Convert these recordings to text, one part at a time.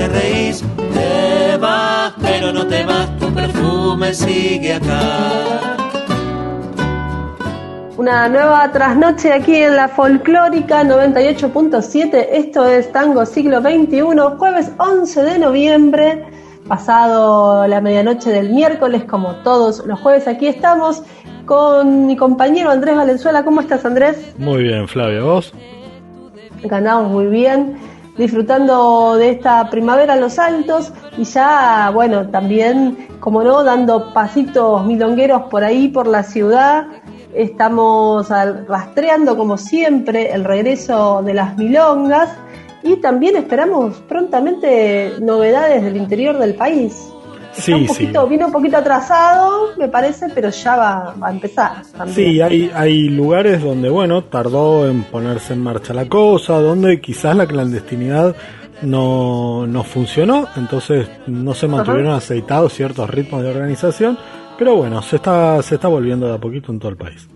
te reís. Te vas, pero no te vas, tu perfume sigue acá. Una nueva trasnoche aquí en la folclórica 98.7. Esto es Tango Siglo XXI, jueves 11 de noviembre pasado la medianoche del miércoles, como todos los jueves, aquí estamos con mi compañero Andrés Valenzuela. ¿Cómo estás, Andrés? Muy bien, Flavia, ¿vos? Ganamos muy bien, disfrutando de esta primavera en los altos y ya, bueno, también, como no, dando pasitos milongueros por ahí, por la ciudad. Estamos rastreando, como siempre, el regreso de las milongas y también esperamos prontamente novedades del interior del país. Sí, un poquito, Vino un poquito atrasado, me parece, pero ya va, a empezar. Sí, hay, hay lugares donde, bueno, tardó en ponerse en marcha la cosa, donde quizás la clandestinidad no, no funcionó, entonces no se mantuvieron aceitados ciertos ritmos de organización, pero bueno, se está, se está volviendo de a poquito en todo el país.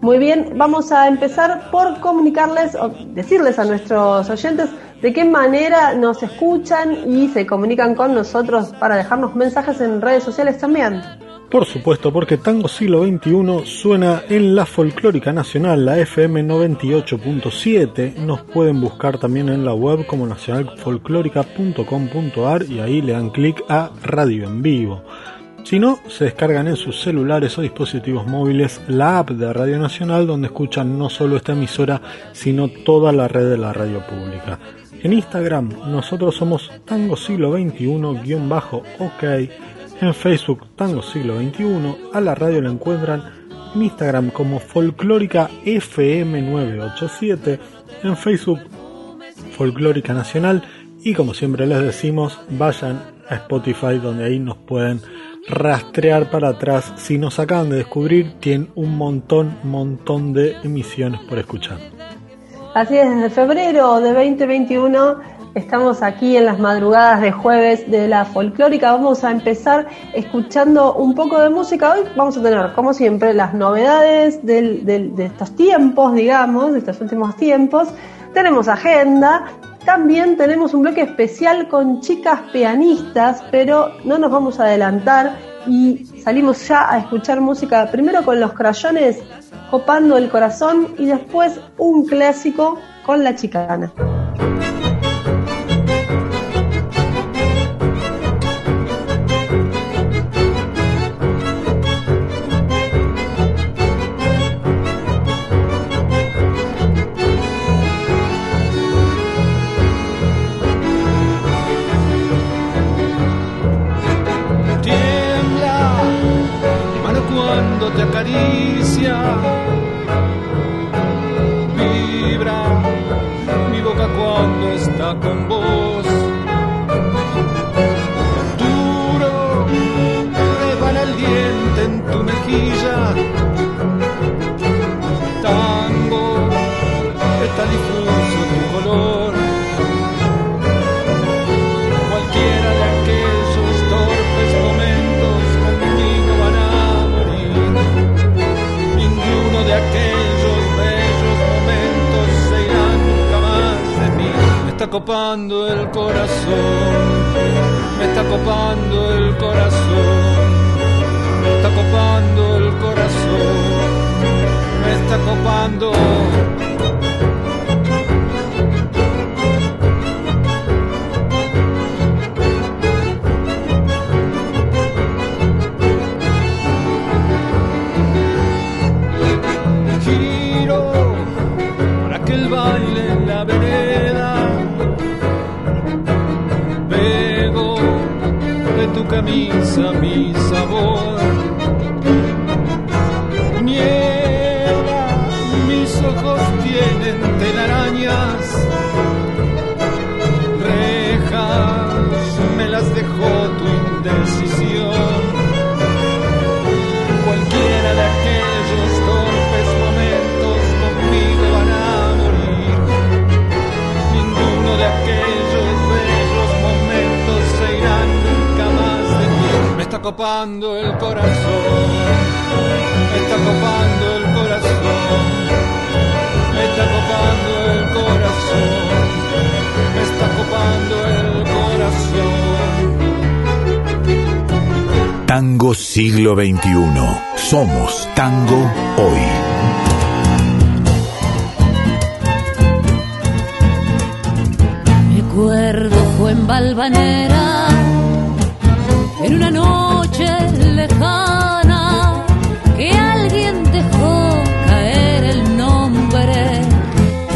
Muy bien, vamos a empezar por comunicarles o decirles a nuestros oyentes de qué manera nos escuchan y se comunican con nosotros para dejarnos mensajes en redes sociales también. Por supuesto, porque Tango Siglo XXI suena en la Folclórica Nacional, la FM 98.7. Nos pueden buscar también en la web como nacionalfolclórica.com.ar y ahí le dan clic a Radio en Vivo. Si no, se descargan en sus celulares o dispositivos móviles la app de Radio Nacional donde escuchan no solo esta emisora, sino toda la red de la radio pública. En Instagram nosotros somos Tango Siglo XXI-OK, en Facebook Tango Siglo XXI, a la radio la encuentran en Instagram como Folclórica FM987, en Facebook Folclórica Nacional y como siempre les decimos, vayan a Spotify donde ahí nos pueden rastrear para atrás. Si nos acaban de descubrir, tienen un montón, montón de emisiones por escuchar. Así es, desde febrero de 2021 estamos aquí en las madrugadas de jueves de la folclórica. Vamos a empezar escuchando un poco de música. Hoy vamos a tener, como siempre, las novedades de estos tiempos, digamos, de estos últimos tiempos. Tenemos agenda, también tenemos un bloque especial con chicas pianistas, pero no nos vamos a adelantar y salimos ya a escuchar música primero con los crayones copando el corazón y después un clásico con la chicana. Copando el corazón, me está copando el corazón, me está copando el corazón, me está copando. Copando el corazón, me está copando el corazón, me está copando el corazón, me está copando el corazón. Tango siglo XXI. Somos tango hoy. Me acuerdo fue en Balvanera, en una noche lejana, que alguien dejó caer el nombre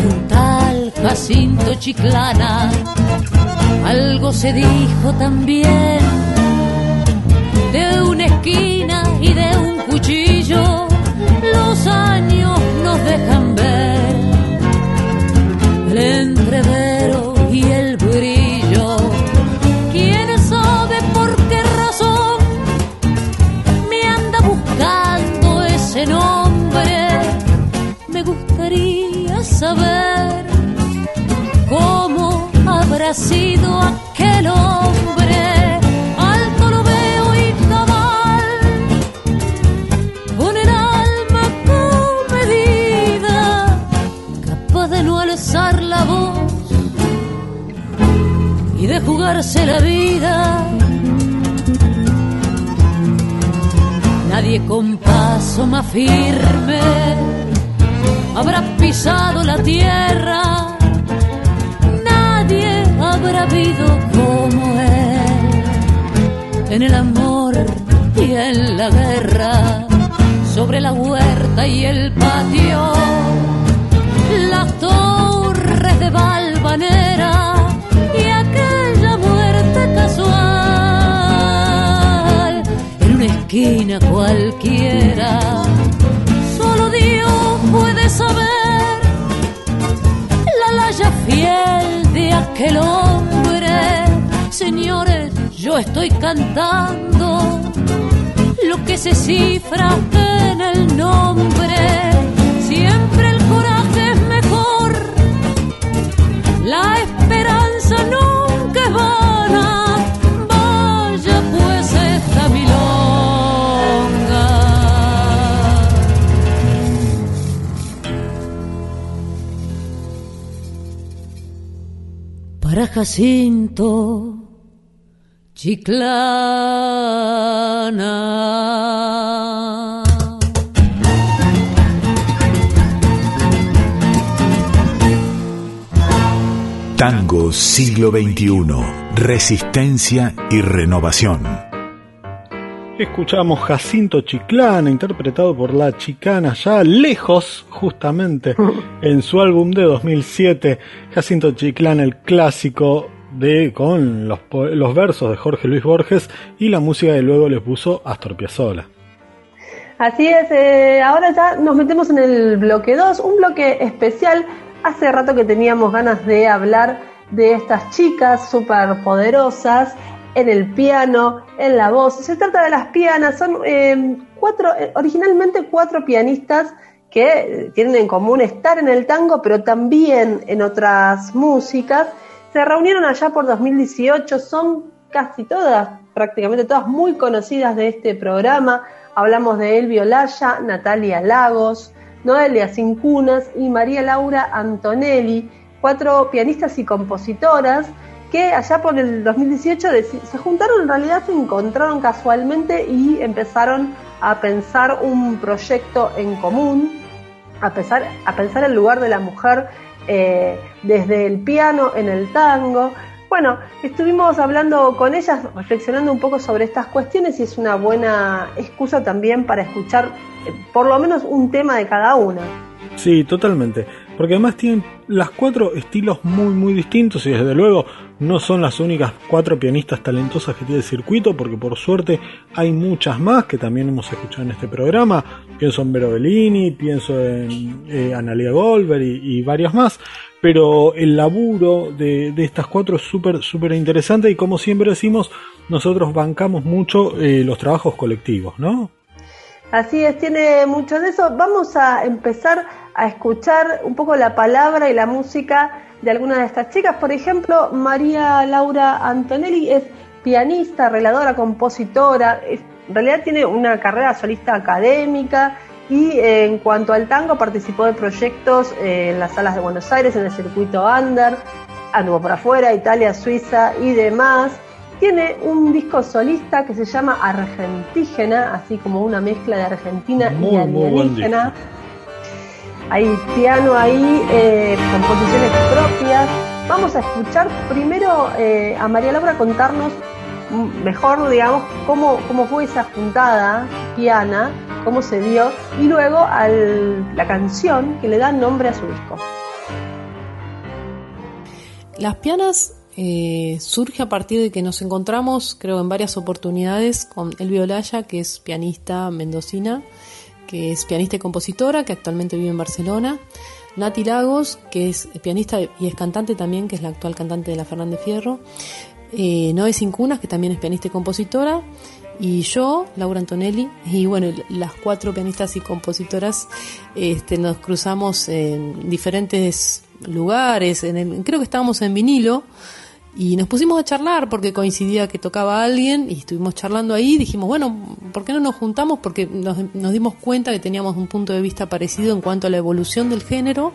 de un tal Jacinto Chiclana. Algo se dijo también de una esquina y de un cuchillo. Los años nos dejan Para Jacinto Chiclana. Tango siglo XXI. Resistencia y renovación. Escuchamos Jacinto Chiclana, interpretado por la chicana ya lejos, justamente, en su álbum de 2007, Jacinto Chiclana, el clásico de con los, los versos de Jorge Luis Borges y la música que luego les puso Astor Piazzolla. Así es, eh, ahora ya nos metemos en el bloque 2, un bloque especial. Hace rato que teníamos ganas de hablar de estas chicas súper poderosas en el piano, en la voz. Se trata de las pianas, son eh, cuatro, eh, originalmente cuatro pianistas que eh, tienen en común estar en el tango, pero también en otras músicas. Se reunieron allá por 2018, son casi todas, prácticamente todas muy conocidas de este programa. Hablamos de Elvio Olaya, Natalia Lagos, Noelia Cincunas y María Laura Antonelli. cuatro pianistas y compositoras que allá por el 2018 se juntaron, en realidad se encontraron casualmente y empezaron a pensar un proyecto en común, a pensar, a pensar el lugar de la mujer eh, desde el piano en el tango. Bueno, estuvimos hablando con ellas, reflexionando un poco sobre estas cuestiones y es una buena excusa también para escuchar eh, por lo menos un tema de cada una. Sí, totalmente. Porque además tienen las cuatro estilos muy muy distintos y desde luego no son las únicas cuatro pianistas talentosas que tiene el circuito, porque por suerte hay muchas más que también hemos escuchado en este programa. Pienso en Vero Bellini, pienso en eh, Analia Goldberg y, varias más. Pero el laburo de, estas cuatro es súper, súper interesante y como siempre decimos, nosotros bancamos mucho eh, los trabajos colectivos, ¿no? Así es, tiene mucho de eso. Vamos a empezar a escuchar un poco la palabra y la música de algunas de estas chicas. Por ejemplo, María Laura Antonelli es pianista, arregladora, compositora. en realidad tiene una carrera solista académica y eh, en cuanto al tango participó de proyectos eh, en las salas de Buenos Aires, en el circuito Under, anduvo por afuera, Italia, Suiza y demás. Tiene un disco solista que se llama Argentígena, así como una mezcla de Argentina y alienígena. Hay piano ahí, eh, composiciones propias. Vamos a escuchar primero eh, a María Laura contarnos mejor, digamos, cómo, cómo fue esa juntada piana, cómo se dio, y luego la canción que le da nombre a su disco. Las pianas eh, surge a partir de que nos encontramos, creo, en varias oportunidades con Elvio Olaya, que es pianista mendocina, que es pianista y compositora, que actualmente vive en Barcelona. Nati Lagos, que es pianista y es cantante también, que es la actual cantante de la Fernández Fierro. Eh, Noé Cincunas, que también es pianista y compositora. Y yo, Laura Antonelli, y bueno, las cuatro pianistas y compositoras este, nos cruzamos en diferentes lugares. En creo que estábamos en vinilo y nos pusimos a charlar porque coincidía que tocaba alguien y estuvimos charlando ahí. Dijimos, bueno, ¿por qué no nos juntamos? Porque nos, dimos cuenta que teníamos un punto de vista parecido en cuanto a la evolución del género,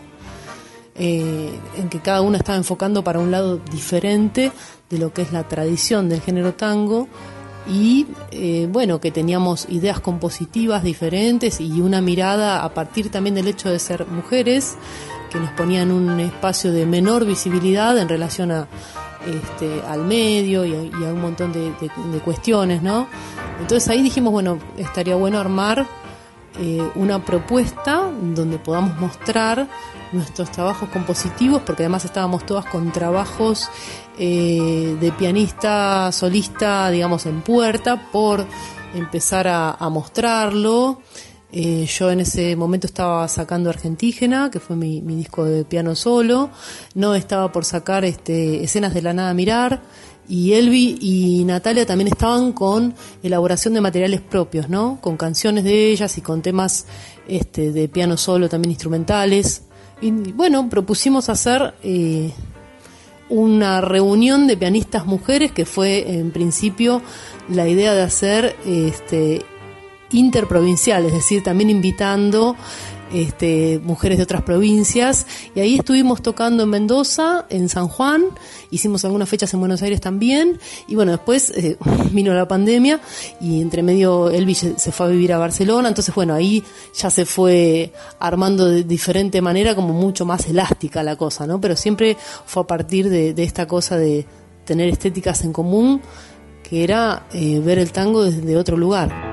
eh, en que cada uno estaba enfocando para un lado diferente de lo que es la tradición del género tango. Y eh, bueno, que teníamos ideas compositivas diferentes y una mirada a partir también del hecho de ser mujeres, que nos ponían un espacio de menor visibilidad en relación a, este, al medio y a, un montón de, cuestiones, ¿no? Entonces ahí dijimos, bueno, estaría bueno armar eh, una propuesta donde podamos mostrar nuestros trabajos compositivos, porque además estábamos todas con trabajos eh, de pianista solista, digamos, en puerta, por empezar a mostrarlo. Eh, yo en ese momento estaba sacando Argentígena, que fue mi, disco de piano solo. No estaba por sacar este, escenas de la nada mirar. Y Elvi y Natalia también estaban con elaboración de materiales propios, ¿no? Con canciones de ellas y con temas este, de piano solo, también instrumentales. Y bueno, propusimos hacer eh, una reunión de pianistas mujeres que fue en principio la idea de hacer este, interprovincial, es decir, también invitando este, mujeres de otras provincias. Y ahí estuvimos tocando en Mendoza, en San Juan, hicimos algunas fechas en Buenos Aires también. Y bueno, después eh, vino la pandemia y entre medio Elvi se fue a vivir a Barcelona. Entonces, bueno, ahí ya se fue armando de diferente manera, como mucho más elástica la cosa, ¿no? Pero siempre fue a partir de, esta cosa de tener estéticas en común, que era eh, ver el tango desde otro lugar.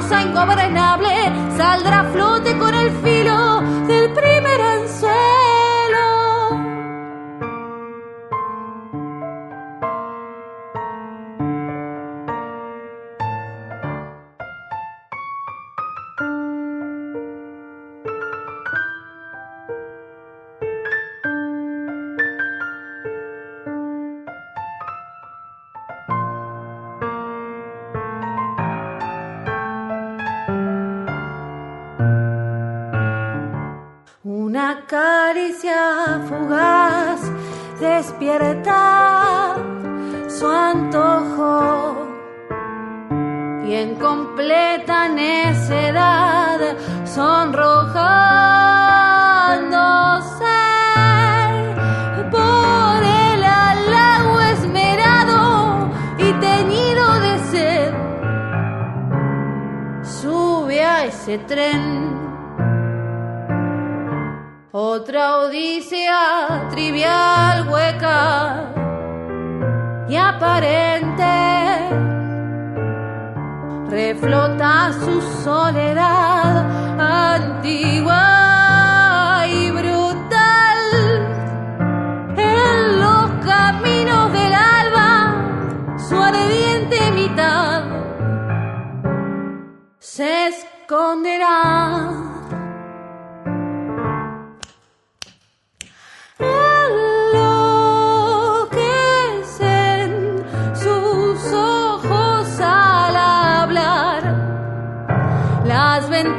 also in government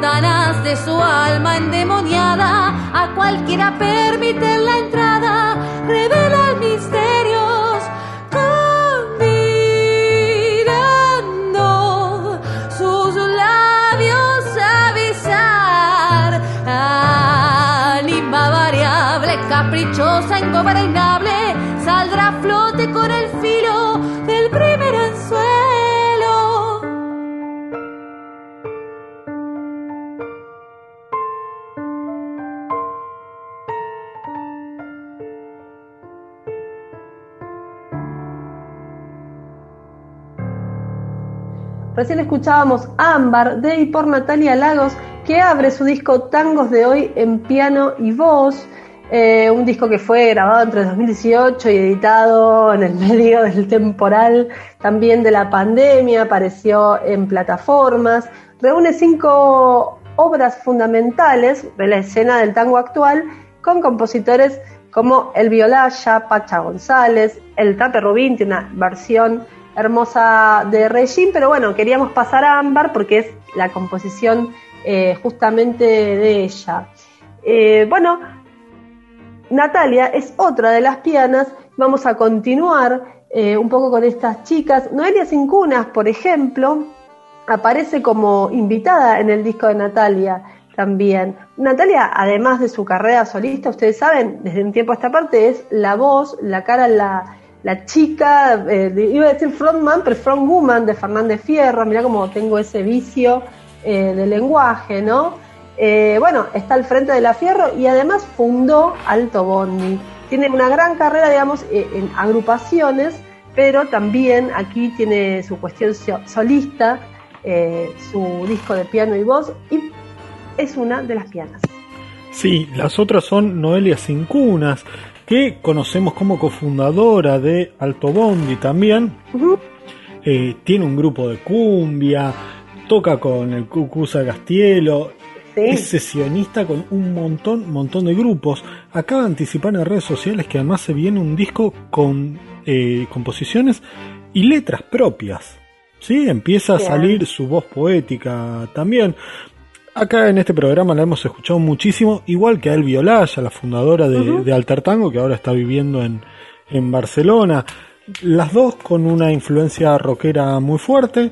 de su alma endemoniada a cualquiera Recién escuchábamos Ámbar de y por Natalia Lagos, que abre su disco Tangos de hoy en piano y voz. eh, un disco que fue grabado entre 2018 y editado en el medio del temporal también de la pandemia, apareció en plataformas, reúne cinco obras fundamentales de la escena del tango actual con compositores como El Violaya, Pacha González, El Tate Rubín, tiene una versión hermosa de Regín, pero bueno, queríamos pasar a Ámbar porque es la composición eh, justamente de ella. Eh, bueno, Natalia es otra de las pianas, vamos a continuar eh, un poco con estas chicas. Noelia Cincunas, por ejemplo, aparece como invitada en el disco de Natalia también. Natalia, además de su carrera solista, ustedes saben, desde un tiempo a esta parte es la voz, la cara, la, la chica, eh, iba a decir frontman, pero frontwoman de Fernández Fierro, mirá cómo tengo ese vicio eh, de lenguaje, ¿no? Eh, bueno, está al frente de la Fierro y además fundó Alto Bondi. Tiene una gran carrera, digamos, en agrupaciones, pero también aquí tiene su cuestión solista, su disco de piano y voz, y es una de las pianas. Sí, las otras son Noelia Cincunas, que conocemos como cofundadora de Alto Bondi también. Eh, tiene un grupo de cumbia, toca con el Cucusa Castielo, es sesionista con un montón, montón de grupos. Acaba de anticipar en redes sociales que además se viene un disco con eh, composiciones y letras propias. ¿Sí? Empieza a salir su voz poética también. Acá en este programa la hemos escuchado muchísimo, igual que a Elvi Olaya, la fundadora de, Alter Tango, que ahora está viviendo en, en Barcelona. Las dos con una influencia rockera muy fuerte,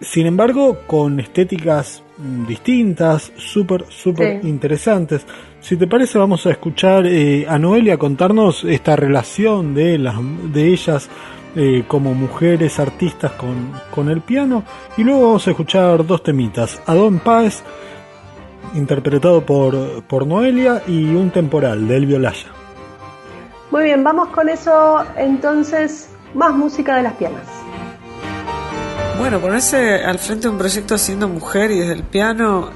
sin embargo con estéticas mm, distintas, súper, súper interesantes. Si te parece, vamos a escuchar eh, a Noelia contarnos esta relación de, las, de ellas eh, como mujeres artistas con, con, el piano. Y luego vamos a escuchar dos temitas. Adón Páez, interpretado por, por Noelia, y Un Temporal, de Elvio Laya. Muy bien, vamos con eso entonces, más música de las pianas. Bueno, ponerse al frente de un proyecto siendo mujer y desde el piano,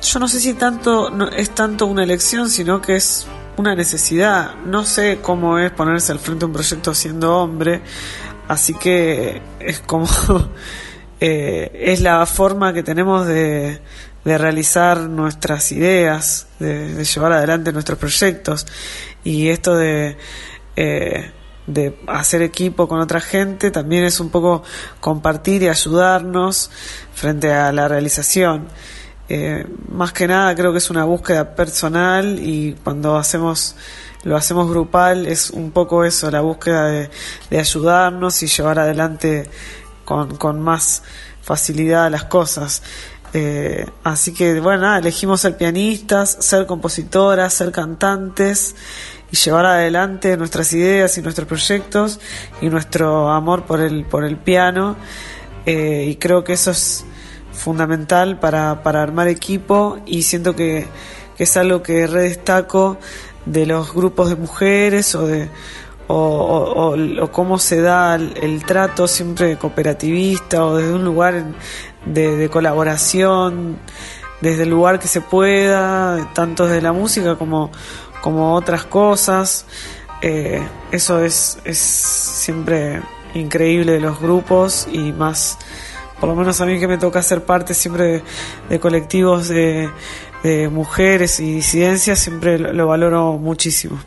yo no sé si tanto no, es tanto una elección, sino que es una necesidad. No sé cómo es ponerse al frente de un proyecto siendo hombre, así que es como eh, es la forma que tenemos de, de realizar nuestras ideas, de, llevar adelante nuestros proyectos y esto de eh, de hacer equipo con otra gente también es un poco compartir y ayudarnos frente a la realización. Eh, más que nada creo que es una búsqueda personal y cuando hacemos lo hacemos grupal es un poco eso, la búsqueda de, ayudarnos y llevar adelante con, con más facilidad las cosas. Eh, así que bueno, elegimos ser pianistas, ser compositoras, ser cantantes y llevar adelante nuestras ideas y nuestros proyectos y nuestro amor por el, por el piano. Eh, y creo que eso es fundamental para, para armar equipo y siento que, es algo que redestaco de los grupos de mujeres o de o, cómo se da el, trato siempre cooperativista o desde un lugar de, colaboración desde el lugar que se pueda tanto de la música como, como otras cosas. Eh, eso es, es siempre increíble de los grupos y más por lo menos a mí que me toca ser parte siempre de, colectivos de, mujeres y disidencias, siempre lo, valoro muchísimo.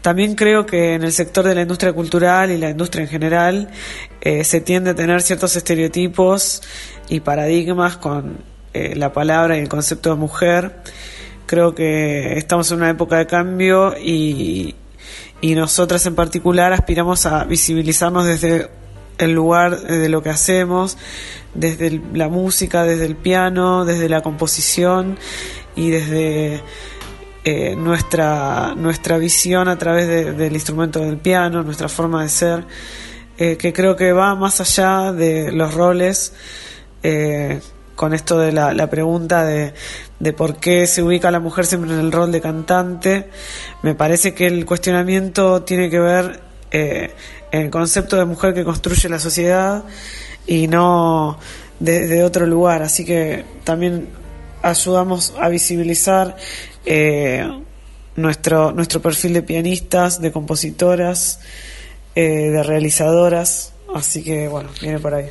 También creo que en el sector de la industria cultural y la industria en general eh, se tiende a tener ciertos estereotipos y paradigmas con eh, la palabra y el concepto de mujer. Creo que estamos en una época de cambio y, y nosotras en particular aspiramos a visibilizarnos desde el lugar de lo que hacemos, desde la música, desde el piano, desde la composición y desde eh, nuestra, nuestra visión a través del instrumento del piano, nuestra forma de ser, eh, que creo que va más allá de los roles. Eh, con esto de la, la pregunta de, de, por qué se ubica la mujer siempre en el rol de cantante, me parece que el cuestionamiento tiene que ver el concepto de mujer que construye la sociedad y no de, otro lugar. Así que también ayudamos a visibilizar eh, nuestro, nuestro perfil de pianistas, de compositoras, eh, de realizadoras. Así que bueno, viene por ahí.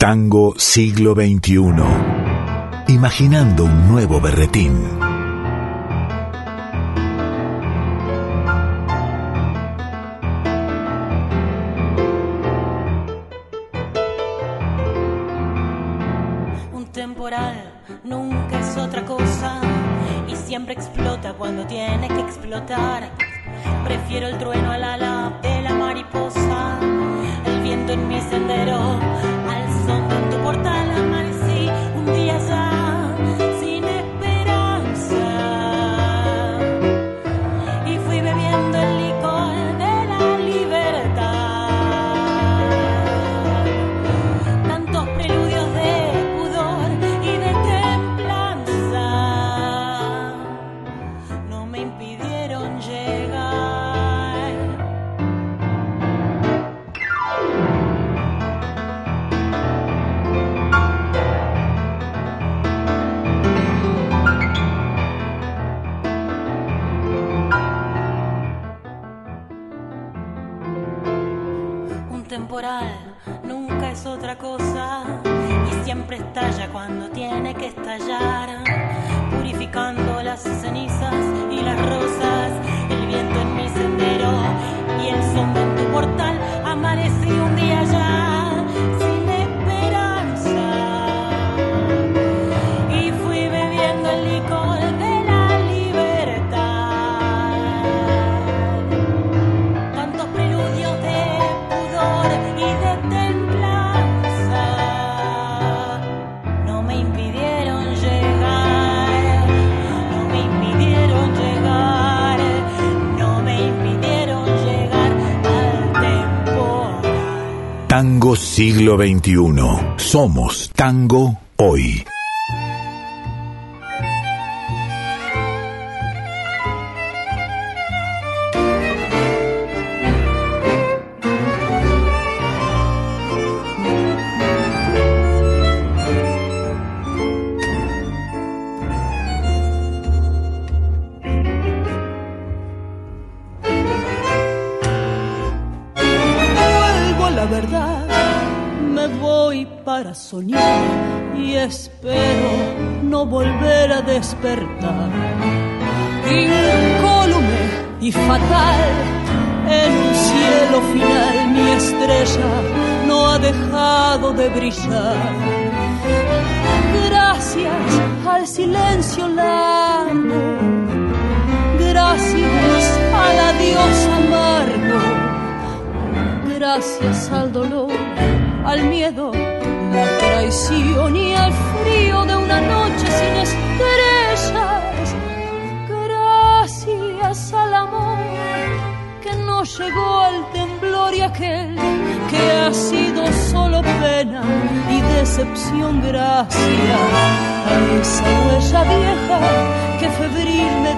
Tango siglo XXI. Imaginando un nuevo berretín. Siglo XXI. Somos tango hoy.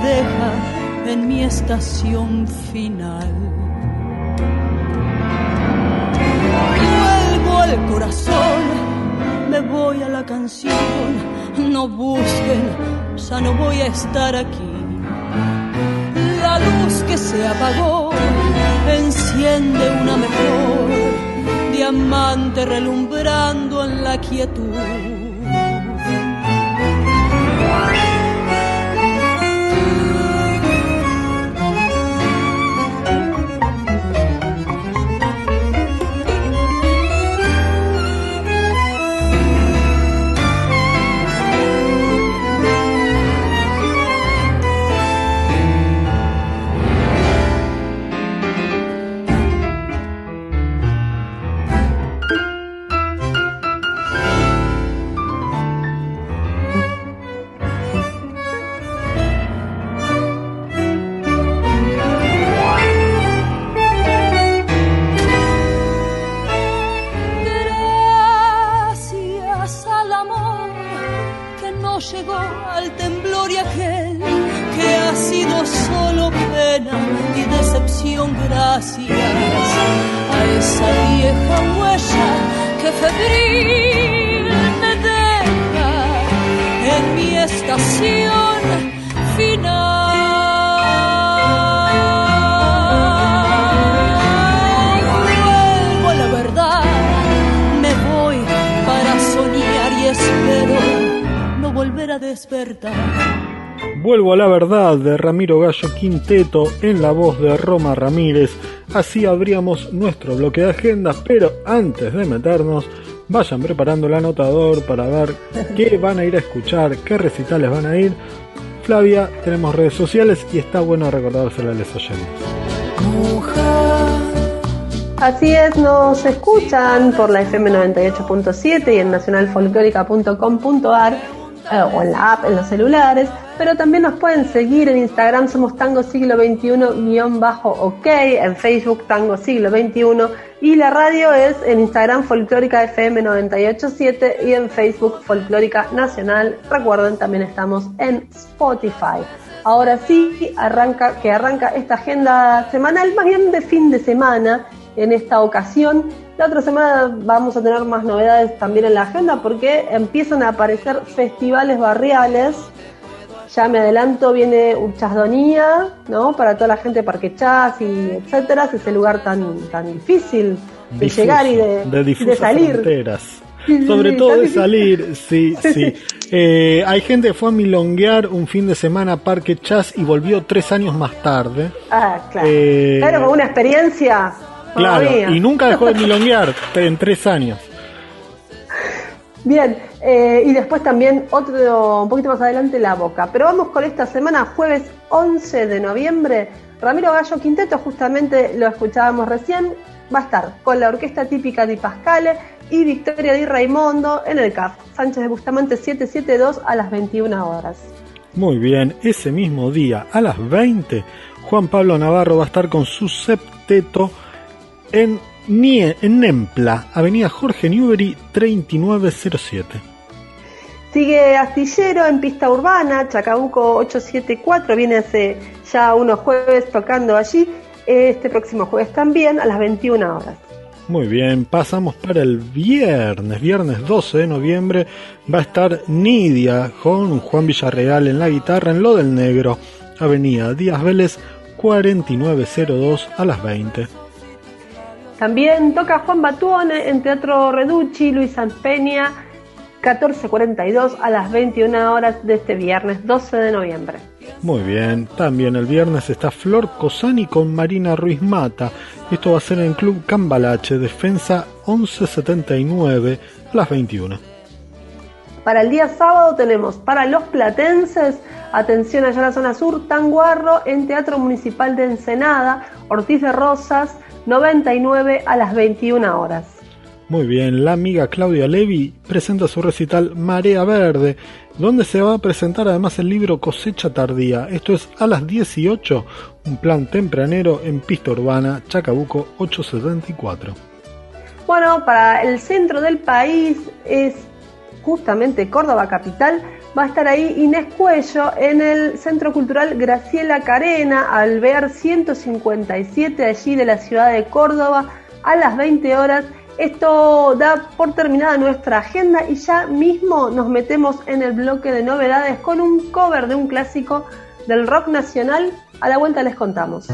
deja en mi estación final. Vuelvo al corazón, me voy a la canción, no busquen, ya no voy a estar aquí. La luz que se apagó enciende una mejor, diamante relumbrando en la quietud Vuelvo a la verdad de Ramiro Gallo Quinteto en la voz de Roma Ramírez. Así abríamos nuestro bloque de agenda, pero antes de meternos, vayan preparando el anotador para ver qué van a ir a escuchar, qué recitales van a ir. Flavia, tenemos redes sociales y está bueno recordárselo a los oyentes. Así es, nos escuchan por la FM 98.7 y en nacionalfolclórica.com.ar eh, o en la app, en los celulares, pero también nos pueden seguir en Instagram, somos Tango Siglo XXI-OK, en Facebook Tango Siglo XXI y la radio es en Instagram Folclórica FM 987 y en Facebook Folclórica Nacional. Recuerden, también estamos en Spotify. Ahora sí, arranca, que arranca esta agenda semanal, más bien de fin de semana en esta ocasión. La otra semana vamos a tener más novedades también en la agenda porque empiezan a aparecer festivales barriales. Ya me adelanto, viene Uchasdonía, ¿no? Para toda la gente de Parque Chas y etcétera, es ese lugar tan, tan difícil de Difuso, llegar y de, salir. fronteras. Sí, sí, Sobre sí, todo de salir, sí, sí. Eh, hay gente que fue a milonguear un fin de semana a Parque Chas y volvió tres años más tarde. Ah, claro. Eh, Claro, con una experiencia. Claro, todavía. y nunca dejó de milonguear en tres años. Bien, eh, y después también otro, un poquito más adelante, La Boca. Pero vamos con esta semana, jueves 11 de noviembre. Ramiro Gallo Quinteto, justamente lo escuchábamos recién, va a estar con la orquesta típica de Pascale y Victoria Di Raimondo en el CAF. Sánchez de Bustamante 772 a las 21 horas. Muy bien, ese mismo día a las 20, Juan Pablo Navarro va a estar con su septeto en, Nie- en Nempla, Avenida Jorge Newbery 3907. Sigue Astillero en pista urbana, Chacabuco 874, viene hace ya unos jueves tocando allí, este próximo jueves también a las 21 horas. Muy bien, pasamos para el viernes, viernes 12 de noviembre, va a estar Nidia con Juan Villarreal en la guitarra en Lo del Negro, Avenida Díaz Vélez 4902 a las 20. También toca Juan Batuone en Teatro Reducci, Luis Peña 1442 a las 21 horas de este viernes 12 de noviembre. Muy bien, también el viernes está Flor Cosani con Marina Ruiz Mata. Esto va a ser en el Club Cambalache, Defensa 1179 a las 21. Para el día sábado tenemos para los platenses, atención allá en la zona sur, Tanguarro en Teatro Municipal de Ensenada, Ortiz de Rosas, 99 a las 21 horas. Muy bien, la amiga Claudia Levi presenta su recital Marea Verde, donde se va a presentar además el libro Cosecha Tardía. Esto es a las 18, un plan tempranero en pista urbana, Chacabuco 874. Bueno, para el centro del país es justamente Córdoba Capital. Va a estar ahí Inés Cuello en el Centro Cultural Graciela Carena, Alvear 157, allí de la ciudad de Córdoba, a las 20 horas. Esto da por terminada nuestra agenda y ya mismo nos metemos en el bloque de novedades con un cover de un clásico del rock nacional. A la vuelta les contamos.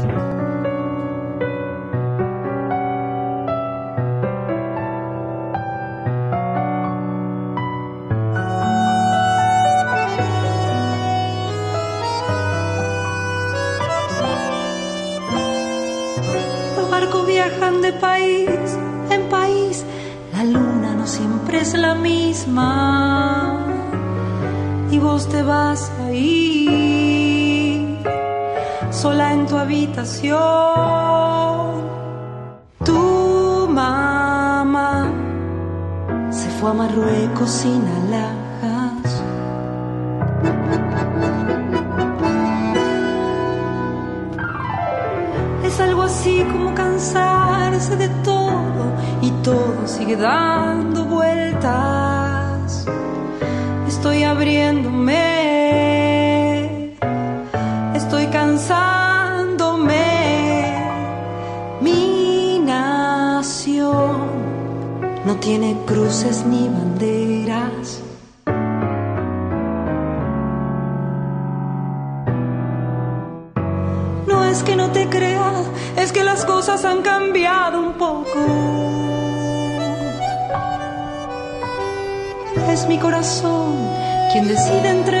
Y vos te vas a ir sola en tu habitación. Tu mamá se fue a Marruecos sin alhajas. Es algo así como cansarse de todo y todo sigue dando vueltas. Estoy abriéndome, estoy cansándome. Mi nación no tiene cruces ni banderas. No es que no te crea, es que las cosas han cambiado mi corazón. Quien decide entre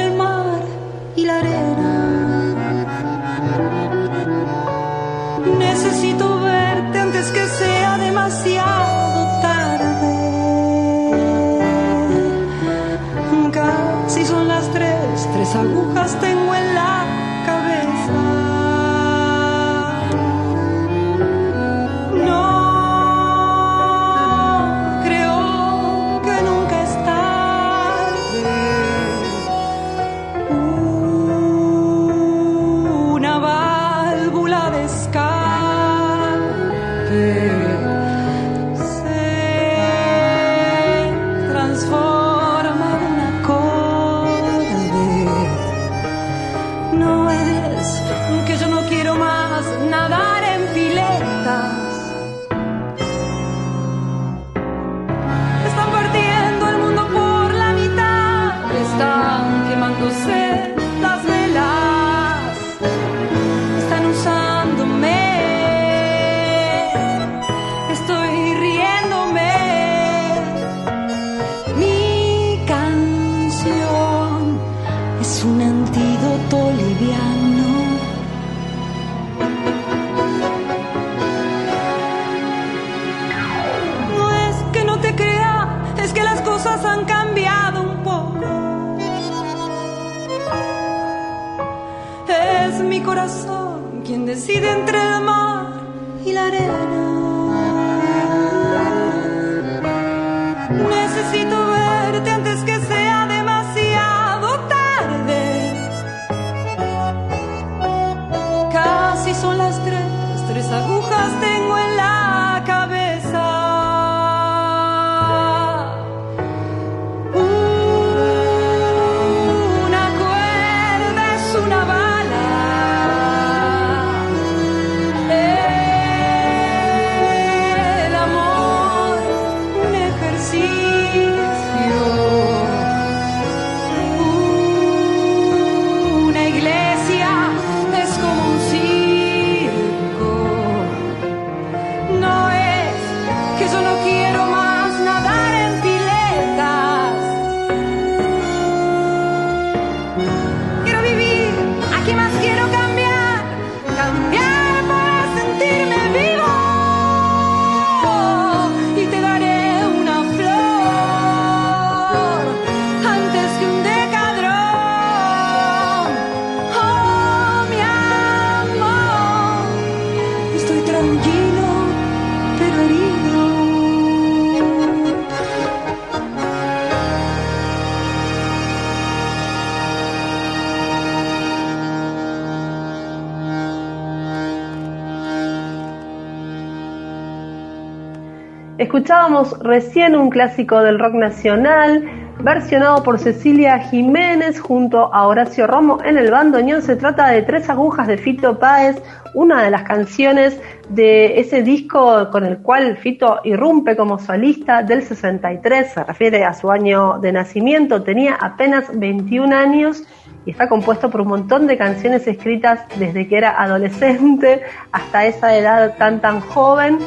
Escuchábamos recién un clásico del rock nacional, versionado por Cecilia Jiménez junto a Horacio Romo en el bandoneón. Se trata de Tres Agujas de Fito Páez, una de las canciones de ese disco con el cual Fito irrumpe como solista del 63, se refiere a su año de nacimiento, tenía apenas 21 años y está compuesto por un montón de canciones escritas desde que era adolescente hasta esa edad tan tan joven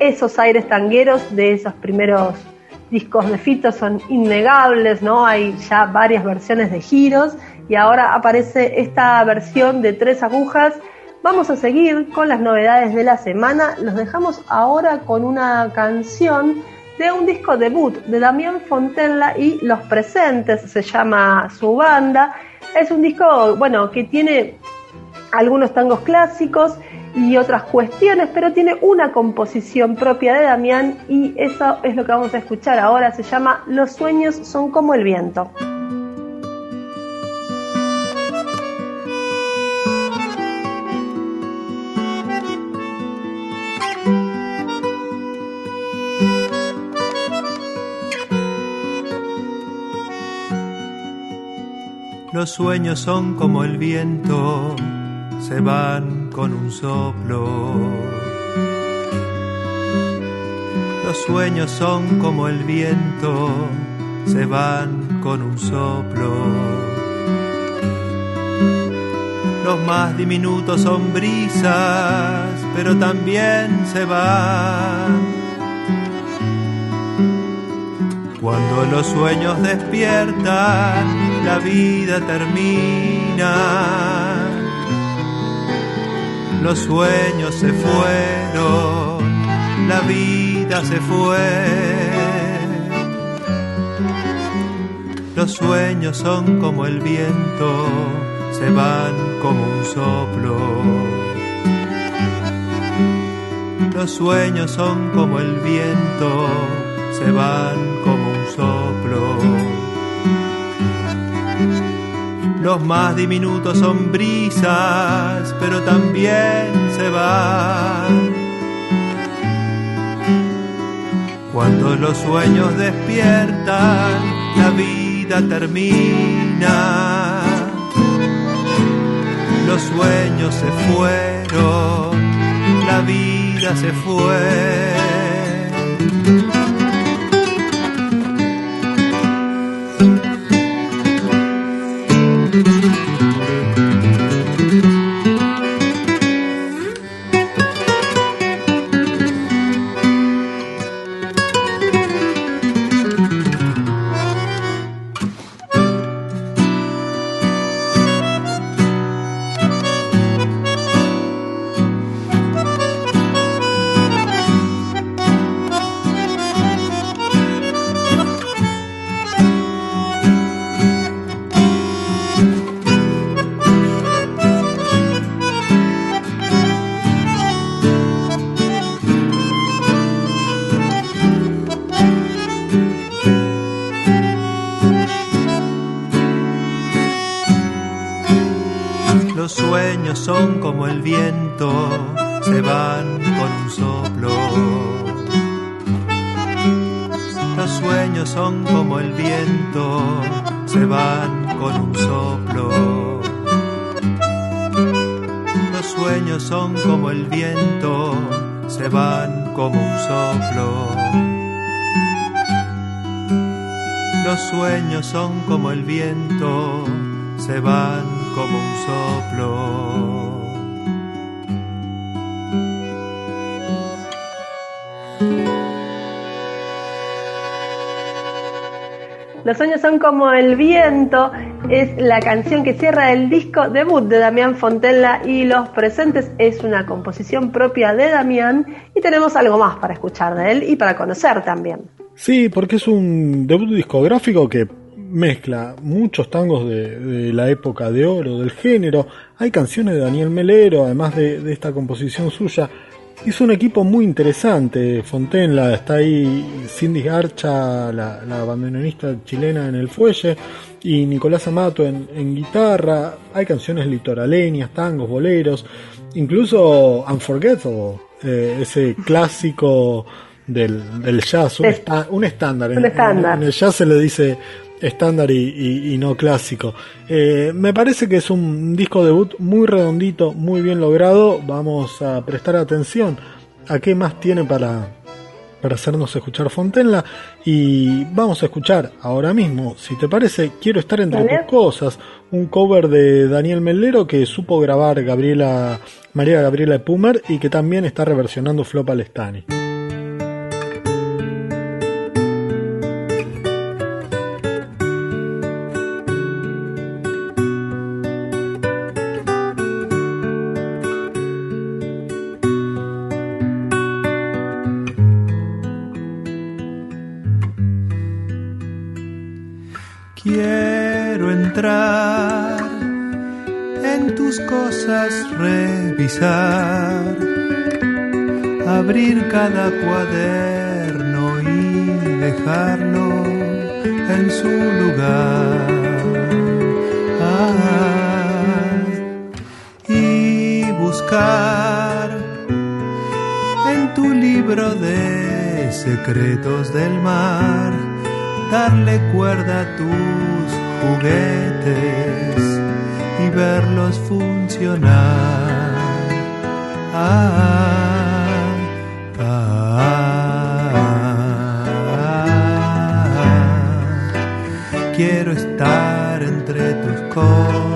esos aires tangueros de esos primeros discos de Fito son innegables, ¿no? Hay ya varias versiones de giros y ahora aparece esta versión de tres agujas. Vamos a seguir con las novedades de la semana. Los dejamos ahora con una canción de un disco debut de Damián Fontella y Los Presentes, se llama su banda. Es un disco, bueno, que tiene algunos tangos clásicos y otras cuestiones, pero tiene una composición propia de Damián y eso es lo que vamos a escuchar ahora. Se llama Los sueños son como el viento. Los sueños son como el viento, se van con un soplo. Los sueños son como el viento, se van con un soplo. Los más diminutos son brisas, pero también se van. Cuando los sueños despiertan, la vida termina. Los sueños se fueron, la vida se fue. Los sueños son como el viento, se van como un soplo. Los sueños son como el viento, se van como un soplo. Los más diminutos son brisas, pero también se van. Cuando los sueños despiertan, la vida termina. Los sueños se fueron, la vida se fue. Van como un soplo. Los sueños son como el viento, es la canción que cierra el disco debut de Damián Fontella y Los Presentes. Es una composición propia de Damián y tenemos algo más para escuchar de él y para conocer también. Sí, porque es un debut discográfico que mezcla muchos tangos de, de la época de oro del género. Hay canciones de Daniel Melero, además de, de esta composición suya. Hizo un equipo muy interesante, Fontenla, está ahí Cindy Garcha, la, la bandoneonista chilena en el fuelle, y Nicolás Amato en, en guitarra, hay canciones litoraleñas, tangos, boleros, incluso Unforgettable, eh, ese clásico del, del jazz, un, estándar. un En- estándar. En, el jazz se le dice estándar y, y- y no clásico. Eh, me parece que es un disco debut muy redondito, muy bien logrado. Vamos a prestar atención a qué más tiene para, para hacernos escuchar Fontenla. Y vamos a escuchar ahora mismo, si te parece, quiero estar entre Dale. tus cosas. Un cover de Daniel Mellero que supo grabar Gabriela, María Gabriela Pumer y que también está reversionando Flo Palestani. Tus cosas, revisar, abrir cada cuaderno y dejarlo en su lugar. Ah, y buscar en tu libro de secretos del mar, darle cuerda a tus juguetes y verlos funcionar. Ah, ah, quiero estar entre tus cosas.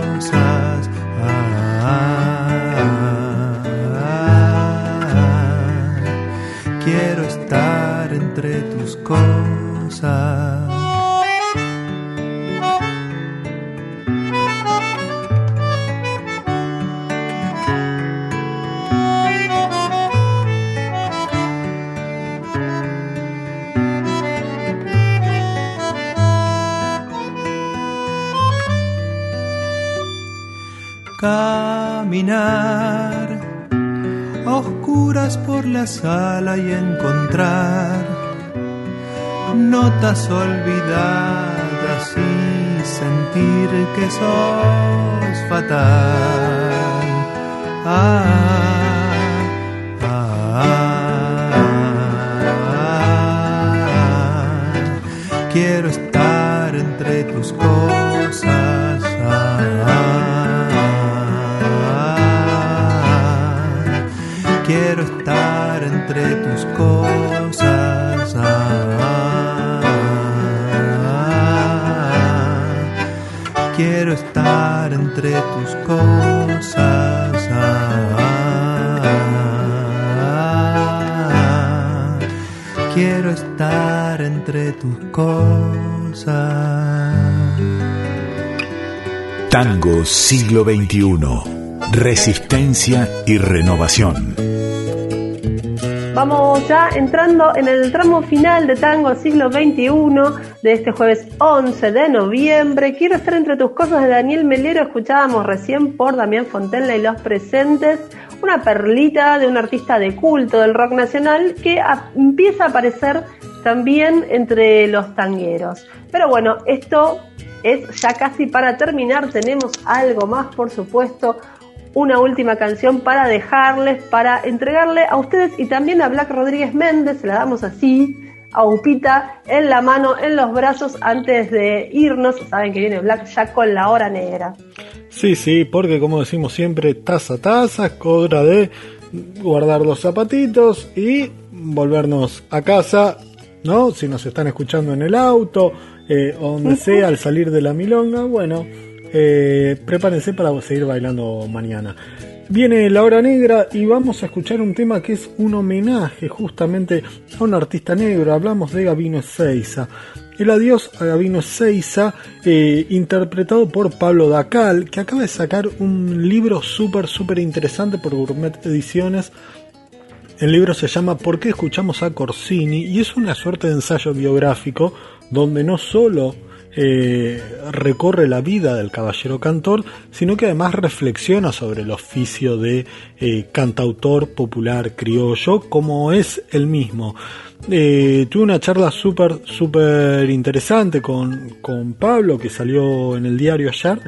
Siglo XXI. Resistencia y renovación. Vamos ya entrando en el tramo final de Tango Siglo XXI de este jueves 11 de noviembre. Quiero estar entre tus cosas de Daniel Melero. Escuchábamos recién por Damián Fontella y los presentes una perlita de un artista de culto del rock nacional que empieza a aparecer también entre los tangueros. Pero bueno, esto es ya casi para terminar. Tenemos algo más, por supuesto una última canción para dejarles, para entregarle a ustedes y también a Black Rodríguez Méndez, se la damos así, a Upita, en la mano, en los brazos, antes de irnos. Saben que viene Black ya con la hora negra. Sí, sí, porque como decimos siempre, taza taza, hora de guardar los zapatitos y volvernos a casa, ¿no? Si nos están escuchando en el auto eh, donde sea al salir de la milonga, bueno, eh, prepárense para seguir bailando mañana. Viene la hora negra y vamos a escuchar un tema que es un homenaje justamente a un artista negro. Hablamos de Gabino Ezeiza. El adiós a Gabino Ezeiza, eh, interpretado por Pablo Dacal, que acaba de sacar un libro súper, súper interesante por Gourmet Ediciones. El libro se llama ¿Por qué escuchamos a Corsini? y es una suerte de ensayo biográfico donde no solo eh, recorre la vida del caballero cantor, sino que además reflexiona sobre el oficio de eh, cantautor popular criollo, como es el mismo. Eh, tuve una charla súper, súper interesante con, con Pablo, que salió en el diario ayer.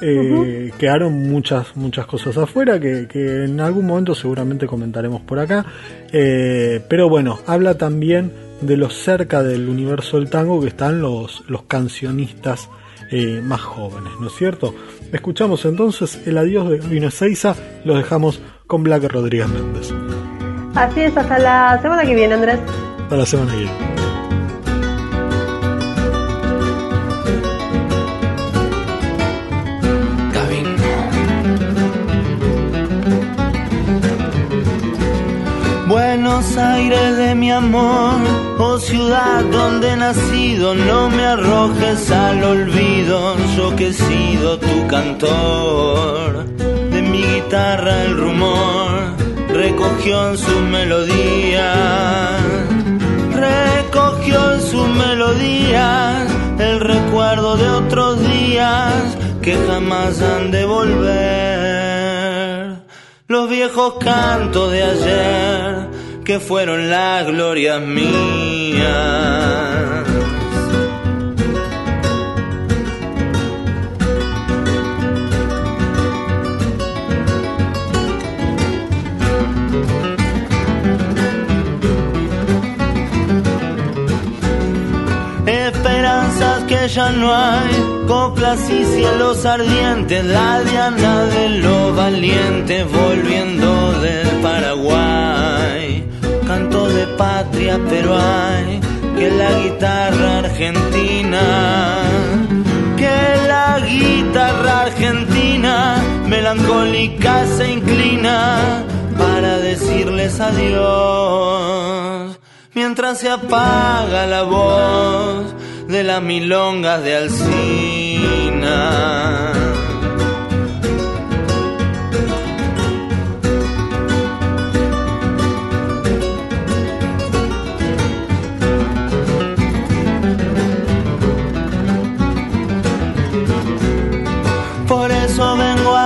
Eh, Quedaron muchas, muchas cosas afuera que, que en algún momento seguramente comentaremos por acá. Pero bueno, habla también de lo cerca del universo del tango que están los, los cancionistas eh, más jóvenes, ¿no es cierto? Escuchamos entonces el adiós de Gabino Ezeiza, los dejamos con Black Rodríguez Méndez. Así es, hasta la semana que viene, Andrés. Hasta la semana que viene. Buenos Aires de mi amor, oh ciudad donde he nacido, no me arrojes al olvido, yo que he sido tu cantor. De mi guitarra el rumor recogió en su melodía, recogió en su melodía el recuerdo de otros días que jamás han de volver. Los viejos cantos de ayer que fueron las glorias mías. Esperanzas que ya no hay, coplas y cielos ardientes, la diana de los valientes volviendo del Paraguay. Patria, pero hay que la guitarra argentina, que la guitarra argentina melancólica se inclina para decirles adiós. mientras se apaga la voz de las milongas de Alcina.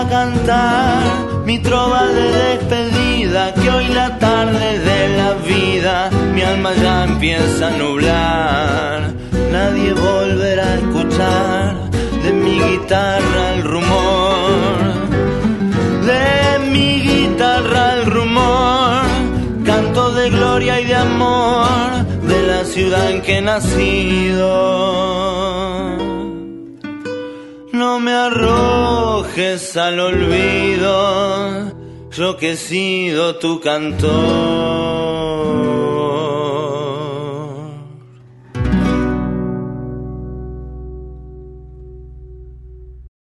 Cantar mi trova de despedida, que hoy la tarde de la vida mi alma ya empieza a nublar. Nadie volverá a escuchar de mi guitarra el rumor, de mi guitarra el rumor, canto de gloria y de amor de la ciudad en que he nacido. No me arrojes al olvido, yo que he sido tu cantor.